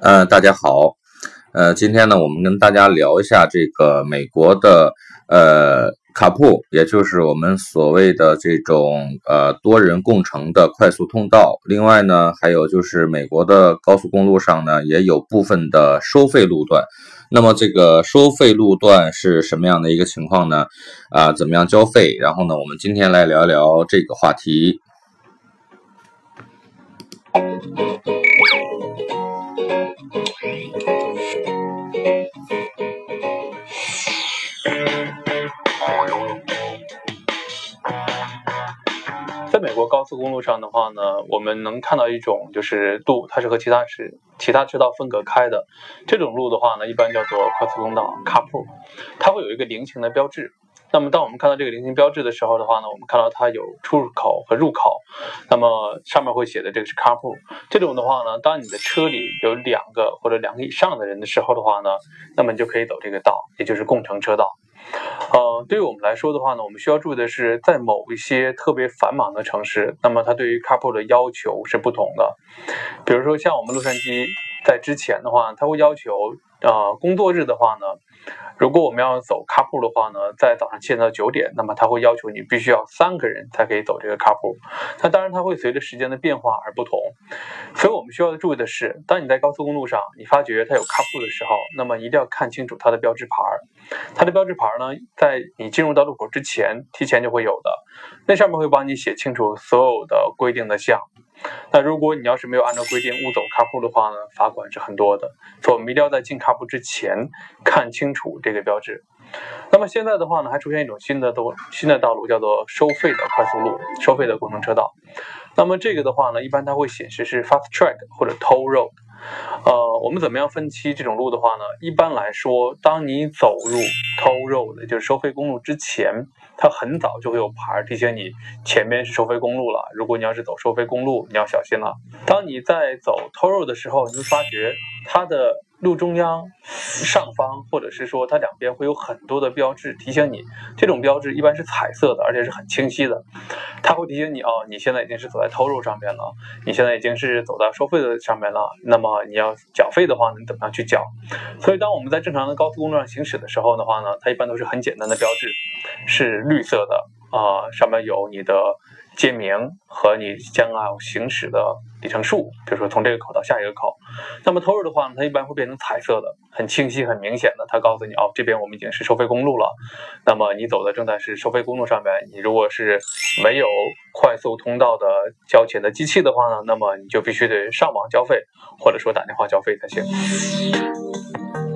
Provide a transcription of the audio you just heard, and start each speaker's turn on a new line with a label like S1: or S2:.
S1: 呃，大家好，呃，今天呢，我们跟大家聊一下这个美国的呃卡铺，也就是我们所谓的这种呃多人共乘的快速通道。另外呢，还有就是美国的高速公路上呢，也有部分的收费路段。那么这个收费路段是什么样的一个情况呢？啊，怎么样交费？然后呢，我们今天来聊一聊这个话题。
S2: 在美国高速公路上的话呢，我们能看到一种就是路，它是和其他是其他车道分隔开的。这种路的话呢，一般叫做快速通道 （carpool），它会有一个菱形的标志。那么当我们看到这个菱形标志的时候的话呢，我们看到它有出入口和入口。那么上面会写的这个是 carpool。这种的话呢，当你的车里有两个或者两个以上的人的时候的话呢，那么你就可以走这个道，也就是共乘车道。呃，对于我们来说的话呢，我们需要注意的是，在某一些特别繁忙的城市，那么它对于 carpool 的要求是不同的。比如说像我们洛杉矶，在之前的话，它会要求，呃，工作日的话呢。如果我们要走卡布的话呢，在早上七点到九点，那么它会要求你必须要三个人才可以走这个卡布。那当然它会随着时间的变化而不同。所以我们需要注意的是，当你在高速公路上，你发觉它有卡布的时候，那么一定要看清楚它的标志牌。它的标志牌呢，在你进入到路口之前，提前就会有的，那上面会帮你写清楚所有的规定的项。那如果你要是没有按照规定误走卡铺的话呢，罚款是很多的。所以我们一定要在进卡铺之前看清楚这个标志。那么现在的话呢，还出现一种新的道新的道路，叫做收费的快速路、收费的工程车道。那么这个的话呢，一般它会显示是 fast track 或者 toll road。呃，我们怎么样分期这种路的话呢？一般来说，当你走入 toll road，就是收费公路之前，它很早就会有牌提醒你前面是收费公路了。如果你要是走收费公路，你要小心了。当你在走 toll road 的时候，你会发觉它的。路中央、上方，或者是说它两边会有很多的标志提醒你。这种标志一般是彩色的，而且是很清晰的。它会提醒你哦，你现在已经是走在偷路上面了，你现在已经是走到收费的上面了。那么你要缴费的话，你怎么样去缴？所以当我们在正常的高速公路上行驶的时候的话呢，它一般都是很简单的标志，是绿色的啊，上面有你的。街名和你将要行驶的里程数，比如说从这个口到下一个口。那么 toll 的话呢，它一般会变成彩色的，很清晰、很明显的，它告诉你哦，这边我们已经是收费公路了。那么你走的正在是收费公路上面，你如果是没有快速通道的交钱的机器的话呢，那么你就必须得上网交费，或者说打电话交费才行。